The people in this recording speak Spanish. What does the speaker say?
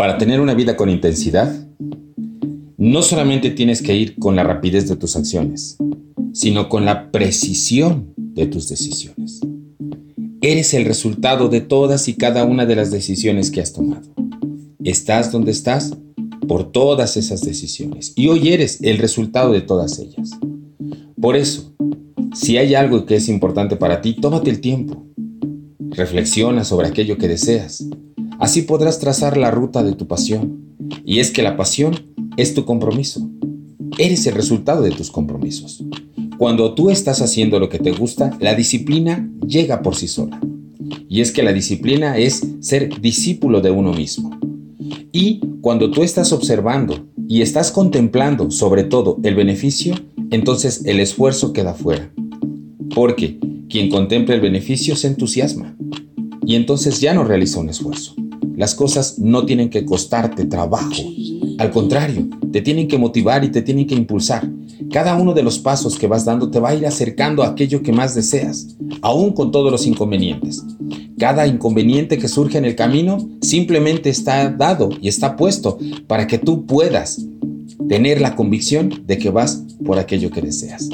Para tener una vida con intensidad, no solamente tienes que ir con la rapidez de tus acciones, sino con la precisión de tus decisiones. Eres el resultado de todas y cada una de las decisiones que has tomado. Estás donde estás por todas esas decisiones y hoy eres el resultado de todas ellas. Por eso, si hay algo que es importante para ti, tómate el tiempo. Reflexiona sobre aquello que deseas. Así podrás trazar la ruta de tu pasión. Y es que la pasión es tu compromiso. Eres el resultado de tus compromisos. Cuando tú estás haciendo lo que te gusta, la disciplina llega por sí sola. Y es que la disciplina es ser discípulo de uno mismo. Y cuando tú estás observando y estás contemplando sobre todo el beneficio, entonces el esfuerzo queda fuera. Porque quien contempla el beneficio se entusiasma y entonces ya no realiza un esfuerzo. Las cosas no tienen que costarte trabajo. Al contrario, te tienen que motivar y te tienen que impulsar. Cada uno de los pasos que vas dando te va a ir acercando a aquello que más deseas, aún con todos los inconvenientes. Cada inconveniente que surge en el camino simplemente está dado y está puesto para que tú puedas tener la convicción de que vas por aquello que deseas.